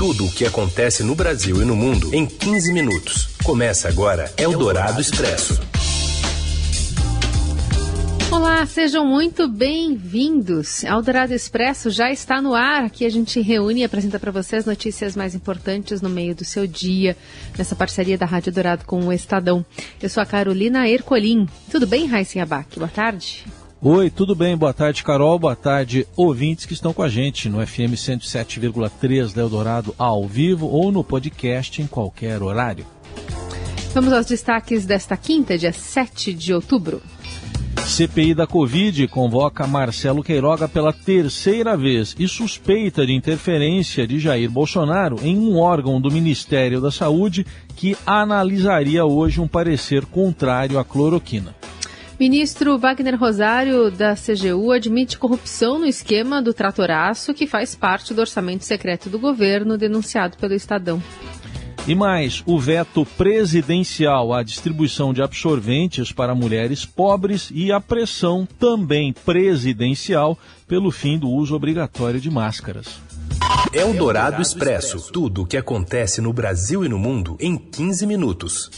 Tudo o que acontece no Brasil e no mundo em 15 minutos. Começa agora Eldorado Expresso. Olá, sejam muito bem-vindos. Eldorado Expresso já está no ar. Aqui a gente reúne e apresenta para você as notícias mais importantes no meio do seu dia, nessa parceria da Rádio Dourado com o Estadão. Eu sou a Carolina Ercolim. Tudo bem, Raíssa Abac? Boa tarde. Oi, tudo bem? Boa tarde, Carol. Boa tarde, ouvintes que estão com a gente no FM 107,3 da Eldorado ao vivo ou no podcast em qualquer horário. Vamos aos destaques desta quinta, dia 7 de outubro. CPI da Covid convoca Marcelo Queiroga pela terceira vez e suspeita de interferência de Jair Bolsonaro em um órgão do Ministério da Saúde que analisaria hoje um parecer contrário à cloroquina. Ministro Wagner Rosário, da CGU, admite corrupção no esquema do tratoraço, que faz parte do orçamento secreto do governo, denunciado pelo Estadão. E mais, o veto presidencial à distribuição de absorventes para mulheres pobres e a pressão também presidencial pelo fim do uso obrigatório de máscaras. É o Dourado Expresso. Tudo o que acontece no Brasil e no mundo em 15 minutos.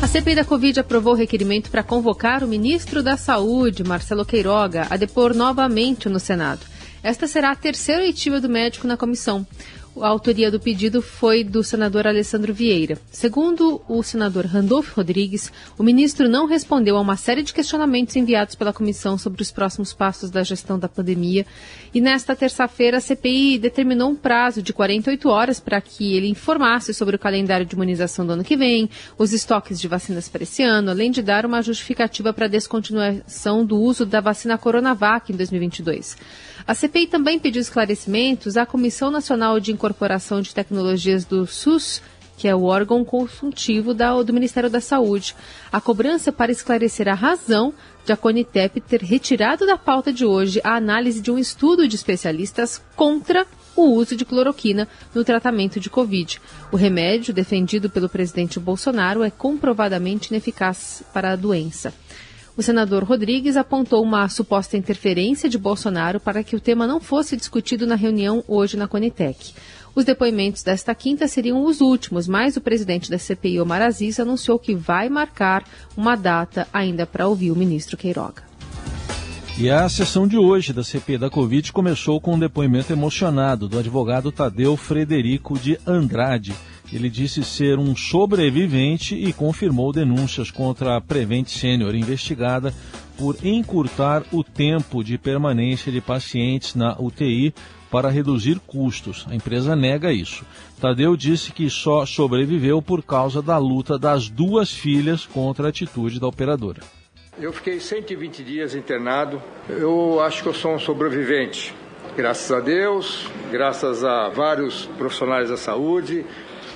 A CPI da Covid aprovou o requerimento para convocar o ministro da Saúde, Marcelo Queiroga, a depor novamente no Senado. Esta será a terceira oitiva do médico na comissão. A autoria do pedido foi do senador Alessandro Vieira. Segundo o senador Randolfo Rodrigues, o ministro não respondeu a uma série de questionamentos enviados pela comissão sobre os próximos passos da gestão da pandemia. E nesta terça-feira, a CPI determinou um prazo de 48 horas para que ele informasse sobre o calendário de imunização do ano que vem, os estoques de vacinas para esse ano, além de dar uma justificativa para a descontinuação do uso da vacina Coronavac em 2022. A CPI também pediu esclarecimentos à Comissão Nacional de Incorporação de Tecnologias do SUS, que é o órgão consultivo do Ministério da Saúde. A cobrança para esclarecer a razão de a Conitep ter retirado da pauta de hoje a análise de um estudo de especialistas contra o uso de cloroquina no tratamento de Covid. O remédio, defendido pelo presidente Bolsonaro, é comprovadamente ineficaz para a doença. O senador Rodrigues apontou uma suposta interferência de Bolsonaro para que o tema não fosse discutido na reunião hoje na Conitec. Os depoimentos desta quinta seriam os últimos, mas o presidente da CPI, Omar Aziz, anunciou que vai marcar uma data ainda para ouvir o ministro Queiroga. E a sessão de hoje da CPI da Covid começou com um depoimento emocionado do advogado Tadeu Frederico de Andrade ele disse ser um sobrevivente e confirmou denúncias contra a Prevent Senior, investigada por encurtar o tempo de permanência de pacientes na UTI para reduzir custos. A empresa nega isso. Tadeu disse que só sobreviveu por causa da luta das duas filhas contra a atitude da operadora. Eu fiquei 120 dias internado. Eu acho que eu sou um sobrevivente. Graças a Deus, graças a vários profissionais da saúde,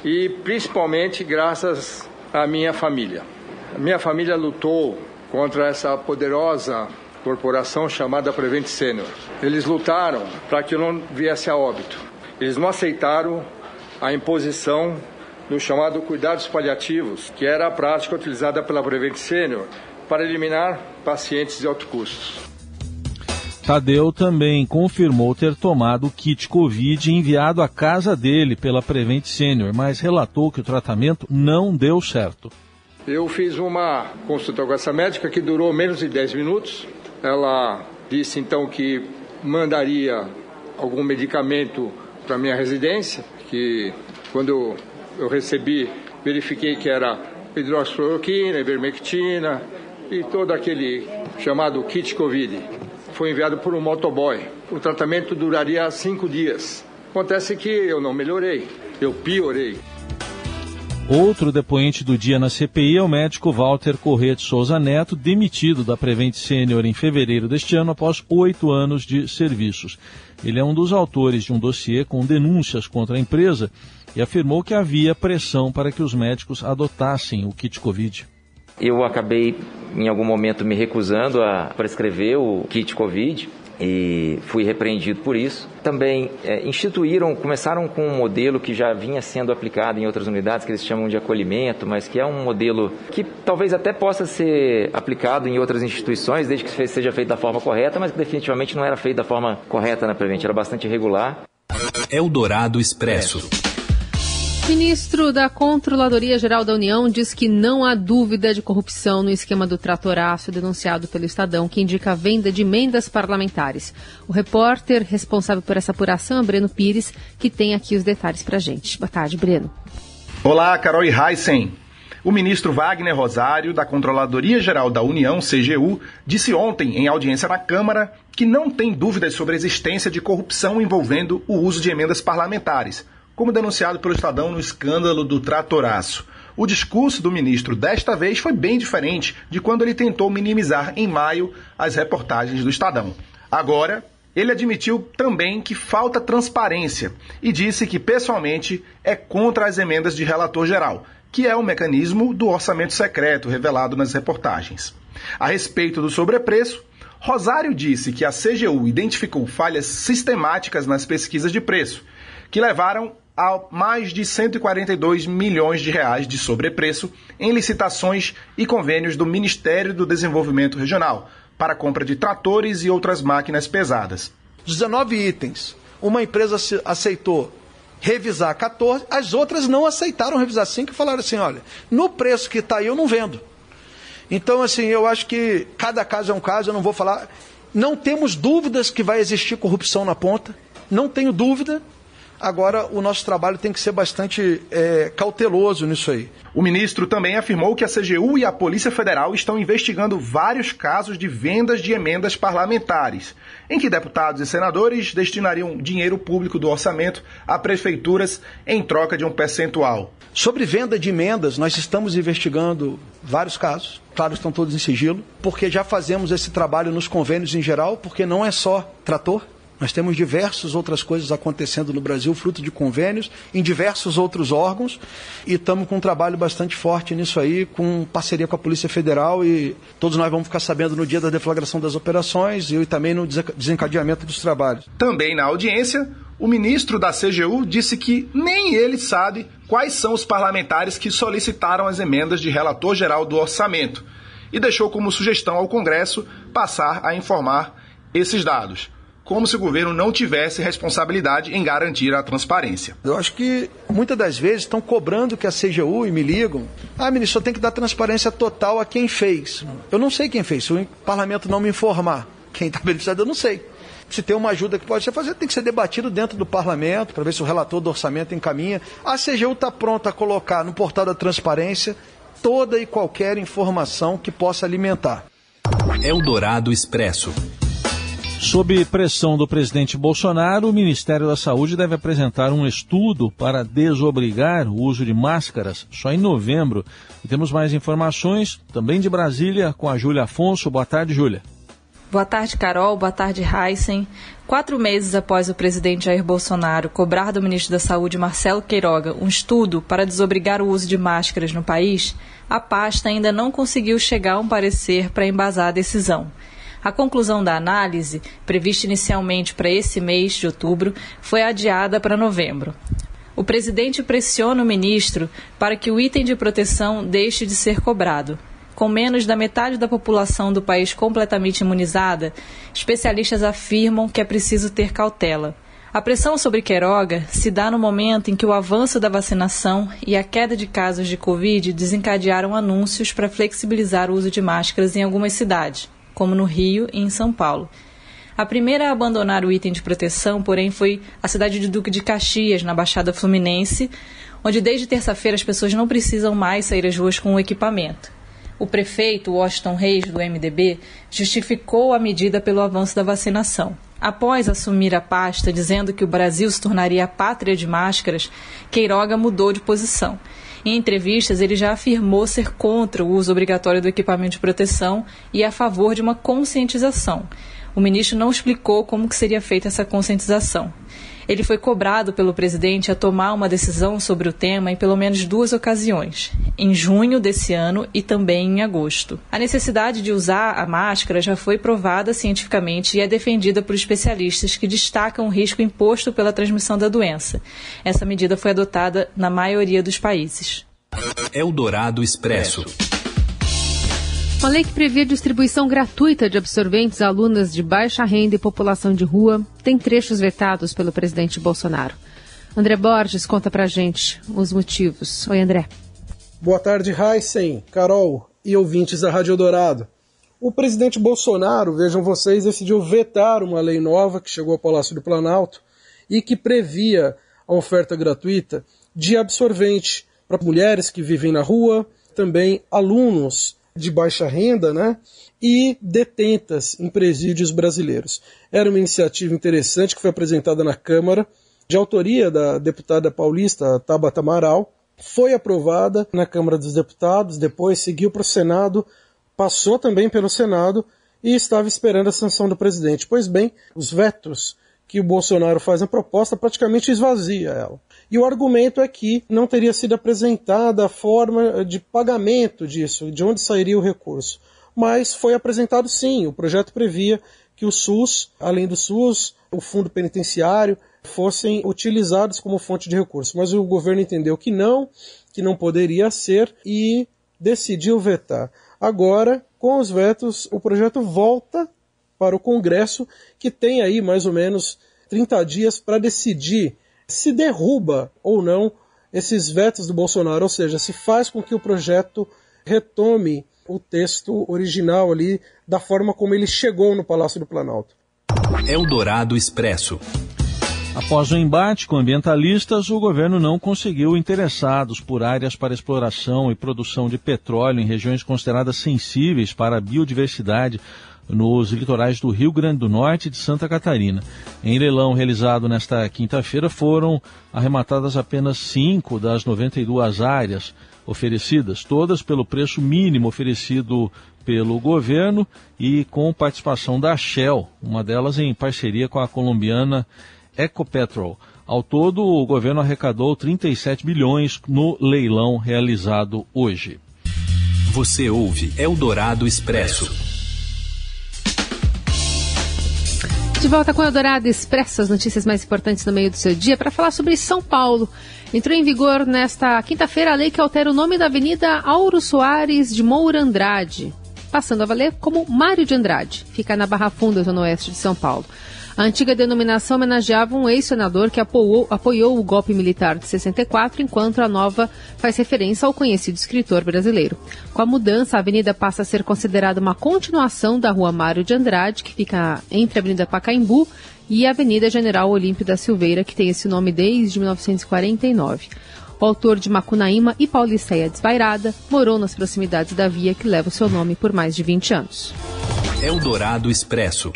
e principalmente graças à minha família. A minha família lutou contra essa poderosa corporação chamada Prevent Senior. Eles lutaram para que não viesse a óbito. Eles não aceitaram a imposição do chamado cuidados paliativos, que era a prática utilizada pela Prevent Senior para eliminar pacientes de alto custo. Tadeu também confirmou ter tomado o kit Covid enviado à casa dele pela Prevent Senior, mas relatou que o tratamento não deu certo. Eu fiz uma consulta com essa médica que durou menos de 10 minutos. Ela disse então que mandaria algum medicamento para minha residência, que quando eu recebi, verifiquei que era hidroxicloroquina, ivermectina e todo aquele chamado kit Covid foi enviado por um motoboy. O tratamento duraria cinco dias. Acontece que eu não melhorei, eu piorei. Outro depoente do dia na CPI é o médico Walter Corrêa de Souza Neto, demitido da Prevent Senior em fevereiro deste ano após oito anos de serviços. Ele é um dos autores de um dossiê com denúncias contra a empresa e afirmou que havia pressão para que os médicos adotassem o kit Covid. Eu acabei, em algum momento, me recusando a prescrever o kit Covid e fui repreendido por isso. Também é, instituíram, começaram com um modelo que já vinha sendo aplicado em outras unidades, que eles chamam de acolhimento, mas que é um modelo que talvez até possa ser aplicado em outras instituições, desde que seja feito da forma correta, mas que definitivamente não era feito da forma correta na Prevent, era bastante irregular. Eldorado Expresso. Ministro da Controladoria Geral da União diz que não há dúvida de corrupção no esquema do tratoraço denunciado pelo Estadão, que indica a venda de emendas parlamentares. O repórter responsável por essa apuração é Breno Pires, que tem aqui os detalhes para gente. Boa tarde, Breno. Olá, Carol e Heisen. O ministro Wagner Rosário, da Controladoria Geral da União, CGU, disse ontem, em audiência na Câmara, que não tem dúvidas sobre a existência de corrupção envolvendo o uso de emendas parlamentares como denunciado pelo Estadão no escândalo do tratoraço. O discurso do ministro desta vez foi bem diferente de quando ele tentou minimizar em maio as reportagens do Estadão. Agora, ele admitiu também que falta transparência e disse que, pessoalmente, é contra as emendas de relator geral, que é o mecanismo do orçamento secreto revelado nas reportagens. A respeito do sobrepreço, Rosário disse que a CGU identificou falhas sistemáticas nas pesquisas de preço, que levaram a mais de 142 milhões de reais de sobrepreço em licitações e convênios do Ministério do Desenvolvimento Regional para compra de tratores e outras máquinas pesadas. 19 itens. Uma empresa aceitou revisar 14, as outras não aceitaram revisar 5 e falaram assim: olha, no preço que está aí eu não vendo. Então, assim, eu acho que cada caso é um caso, eu não vou falar. Não temos dúvidas que vai existir corrupção na ponta, não tenho dúvida, Agora, o nosso trabalho tem que ser bastante é, cauteloso nisso aí. O ministro também afirmou que a CGU e a Polícia Federal estão investigando vários casos de vendas de emendas parlamentares, em que deputados e senadores destinariam dinheiro público do orçamento a prefeituras em troca de um percentual. Sobre venda de emendas, nós estamos investigando vários casos. Claro, estão todos em sigilo, porque já fazemos esse trabalho nos convênios em geral, porque não é só trator, nós temos diversas outras coisas acontecendo no Brasil, fruto de convênios, em diversos outros órgãos, e estamos com um trabalho bastante forte nisso aí, com parceria com a Polícia Federal, e todos nós vamos ficar sabendo no dia da deflagração das operações e também no desencadeamento dos trabalhos. Também na audiência, o ministro da CGU disse que nem ele sabe quais são os parlamentares que solicitaram as emendas de relator geral do orçamento e deixou como sugestão ao Congresso passar a informar esses dados como se o governo não tivesse responsabilidade em garantir a transparência. Eu acho que muitas das vezes estão cobrando que a CGU e me ligam. Ah, ministro, tem que dar transparência total a quem fez. Eu não sei quem fez. Se o parlamento não me informar quem está beneficiado, eu não sei. Se tem uma ajuda que pode ser fazer, tem que ser debatido dentro do parlamento para ver se o relator do orçamento encaminha. A CGU está pronta a colocar no portal da transparência toda e qualquer informação que possa alimentar. Eldorado Expresso. Sob pressão do presidente Bolsonaro, o Ministério da Saúde deve apresentar um estudo para desobrigar o uso de máscaras só em novembro. E temos mais informações também de Brasília com a Júlia Afonso. Boa tarde, Júlia. Boa tarde, Carol. Boa tarde, Heisen. Quatro meses após o presidente Jair Bolsonaro cobrar do ministro da Saúde, Marcelo Queiroga, um estudo para desobrigar o uso de máscaras no país, a pasta ainda não conseguiu chegar a um parecer para embasar a decisão. A conclusão da análise, prevista inicialmente para esse mês de outubro, foi adiada para novembro. O presidente pressiona o ministro para que o item de proteção deixe de ser cobrado. Com menos da metade da população do país completamente imunizada, especialistas afirmam que é preciso ter cautela. A pressão sobre Queiroga se dá no momento em que o avanço da vacinação e a queda de casos de Covid desencadearam anúncios para flexibilizar o uso de máscaras em algumas cidades como no Rio e em São Paulo. A primeira a abandonar o item de proteção, porém, foi a cidade de Duque de Caxias, na Baixada Fluminense, onde desde terça-feira as pessoas não precisam mais sair às ruas com o equipamento. O prefeito Washington Reis, do MDB, justificou a medida pelo avanço da vacinação. Após assumir a pasta, dizendo que o Brasil se tornaria a pátria de máscaras, Queiroga mudou de posição em entrevistas, ele já afirmou ser contra o uso obrigatório do equipamento de proteção e a favor de uma conscientização. O ministro não explicou como que seria feita essa conscientização. Ele foi cobrado pelo presidente a tomar uma decisão sobre o tema em pelo menos duas ocasiões, em junho desse ano e também em agosto. A necessidade de usar a máscara já foi provada cientificamente e é defendida por especialistas que destacam o risco imposto pela transmissão da doença. Essa medida foi adotada na maioria dos países. Eldorado Expresso. Uma lei que prevê distribuição gratuita de absorventes a alunas de baixa renda e população de rua tem trechos vetados pelo presidente Bolsonaro. André Borges conta pra gente os motivos. Oi, André. Boa tarde, Heisen, Carol e ouvintes da Rádio Dourado. O presidente Bolsonaro, vejam vocês, decidiu vetar uma lei nova que chegou ao Palácio do Planalto e que previa a oferta gratuita de absorvente para mulheres que vivem na rua, também alunos de baixa renda, né? E detentas em presídios brasileiros. Era uma iniciativa interessante que foi apresentada na Câmara, de autoria da deputada paulista Tabata Amaral, foi aprovada na Câmara dos Deputados, depois seguiu para o Senado, passou também pelo Senado e estava esperando a sanção do presidente. Pois bem, os vetos que o Bolsonaro faz na proposta praticamente esvazia ela. E o argumento é que não teria sido apresentada a forma de pagamento disso, de onde sairia o recurso. Mas foi apresentado sim, o projeto previa que o SUS, além do SUS, o fundo penitenciário, fossem utilizados como fonte de recurso. Mas o governo entendeu que não, que não poderia ser e decidiu vetar. Agora, com os vetos, o projeto volta para o Congresso, que tem aí mais ou menos 30 dias para decidir se derruba ou não esses vetos do Bolsonaro, ou seja, se faz com que o projeto retome o texto original ali da forma como ele chegou no Palácio do Planalto. Eldorado Expresso. Após o embate com ambientalistas, o governo não conseguiu interessados por áreas para exploração e produção de petróleo em regiões consideradas sensíveis para a biodiversidade nos litorais do Rio Grande do Norte e de Santa Catarina. Em leilão realizado nesta quinta-feira, foram arrematadas apenas cinco das 92 áreas oferecidas, todas pelo preço mínimo oferecido pelo governo e com participação da Shell, uma delas em parceria com a colombiana Ecopetrol. Ao todo, o governo arrecadou 37 bilhões no leilão realizado hoje. Você ouve Eldorado Expresso. De volta com o Eldorado Expresso, as notícias mais importantes no meio do seu dia, para falar sobre São Paulo. Entrou em vigor nesta quinta-feira a lei que altera o nome da Avenida Auro Soares de Moura Andrade, passando a valer como Mário de Andrade. Fica na Barra Funda, zona oeste de São Paulo. A antiga denominação homenageava um ex-senador que apoiou, apoiou, o golpe militar de 64, enquanto a nova faz referência ao conhecido escritor brasileiro. Com a mudança, a avenida passa a ser considerada uma continuação da Rua Mário de Andrade, que fica entre a Avenida Pacaembu e a Avenida General Olímpio da Silveira, que tem esse nome desde 1949. O autor de Macunaíma e Pauliceia Desvairada morou nas proximidades da via que leva o seu nome por mais de 20 anos. Eldorado Expresso.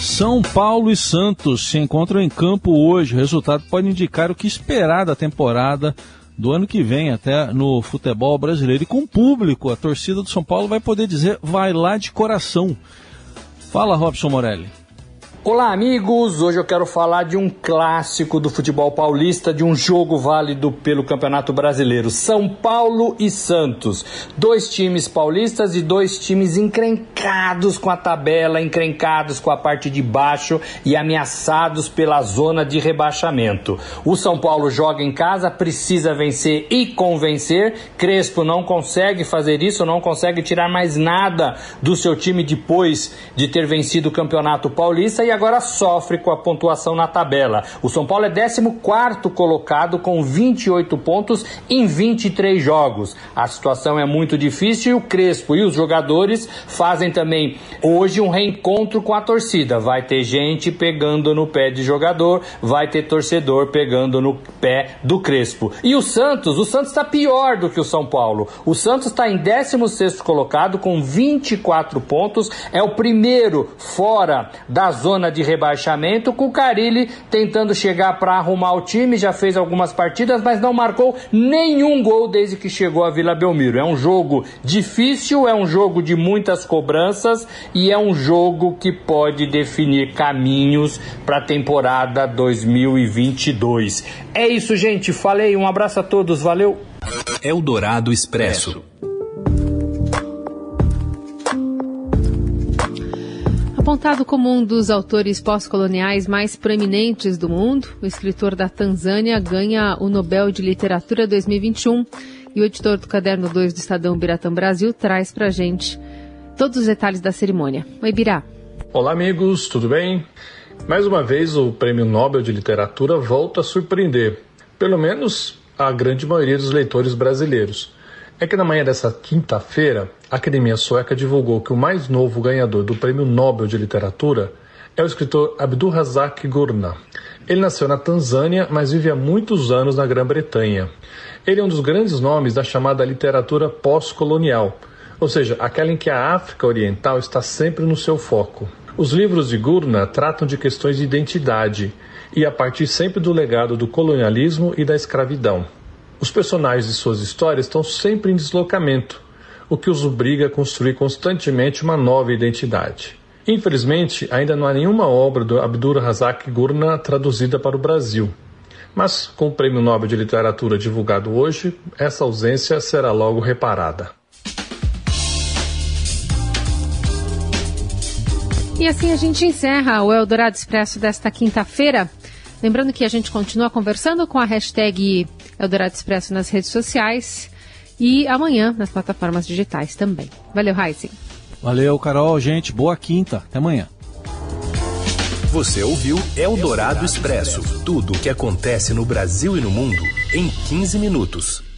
São Paulo e Santos se encontram em campo hoje. O resultado pode indicar o que esperar da temporada do ano que vem até no futebol brasileiro. E com o público, a torcida do São Paulo vai poder dizer vai lá de coração. Fala, Robson Morelli. Olá, amigos! Hoje eu quero falar de um clássico do futebol paulista, de um jogo válido pelo Campeonato Brasileiro. São Paulo e Santos. Dois times paulistas e dois times encrencados com a tabela, encrencados com a parte de baixo e ameaçados pela zona de rebaixamento. O São Paulo joga em casa, precisa vencer e convencer. Crespo não consegue fazer isso, não consegue tirar mais nada do seu time depois de ter vencido o Campeonato Paulista e agora sofre com a pontuação na tabela. O São Paulo é 14 colocado com 28 pontos em 23 jogos. A situação é muito difícil e o Crespo e os jogadores fazem também hoje um reencontro com a torcida. Vai ter gente pegando no pé de jogador, vai ter torcedor pegando no pé do Crespo. E o Santos, o Santos está pior do que o São Paulo. O Santos está em 16 colocado com 24 pontos, é o primeiro fora da zona zona de rebaixamento, com o Carilli tentando chegar para arrumar o time, já fez algumas partidas, mas não marcou nenhum gol desde que chegou a Vila Belmiro. É um jogo difícil, é um jogo de muitas cobranças e é um jogo que pode definir caminhos para a temporada 2022. É isso, gente. Falei, um abraço a todos, valeu. Eldorado Expresso. Apontado como um dos autores pós-coloniais mais proeminentes do mundo, o escritor da Tanzânia ganha o Nobel de Literatura 2021. E o editor do Caderno 2 do Estadão Biratã Brasil traz pra gente todos os detalhes da cerimônia. Oi, Birá. Olá, amigos, tudo bem? Mais uma vez, o Prêmio Nobel de Literatura volta a surpreender, pelo menos a grande maioria dos leitores brasileiros. É que na manhã dessa quinta-feira, a Academia Sueca divulgou que o mais novo ganhador do Prêmio Nobel de Literatura é o escritor Abdulrazak Gurnah. Ele nasceu na Tanzânia, mas vive há muitos anos na Grã-Bretanha. Ele é um dos grandes nomes da chamada literatura pós-colonial, ou seja, aquela em que a África Oriental está sempre no seu foco. Os livros de Gurnah tratam de questões de identidade e a partir sempre do legado do colonialismo e da escravidão. Os personagens de suas histórias estão sempre em deslocamento, o que os obriga a construir constantemente uma nova identidade. Infelizmente, ainda não há nenhuma obra do Abdur Razak Gurnah traduzida para o Brasil. Mas, com o Prêmio Nobel de Literatura divulgado hoje, essa ausência será logo reparada. E assim a gente encerra o Eldorado Expresso desta quinta-feira. Lembrando que a gente continua conversando com a hashtag Eldorado Expresso nas redes sociais e amanhã nas plataformas digitais também. Valeu, Heisen. Valeu, Carol. Gente, boa quinta. Até amanhã. Você ouviu Eldorado Expresso tudo o que acontece no Brasil e no mundo em 15 minutos.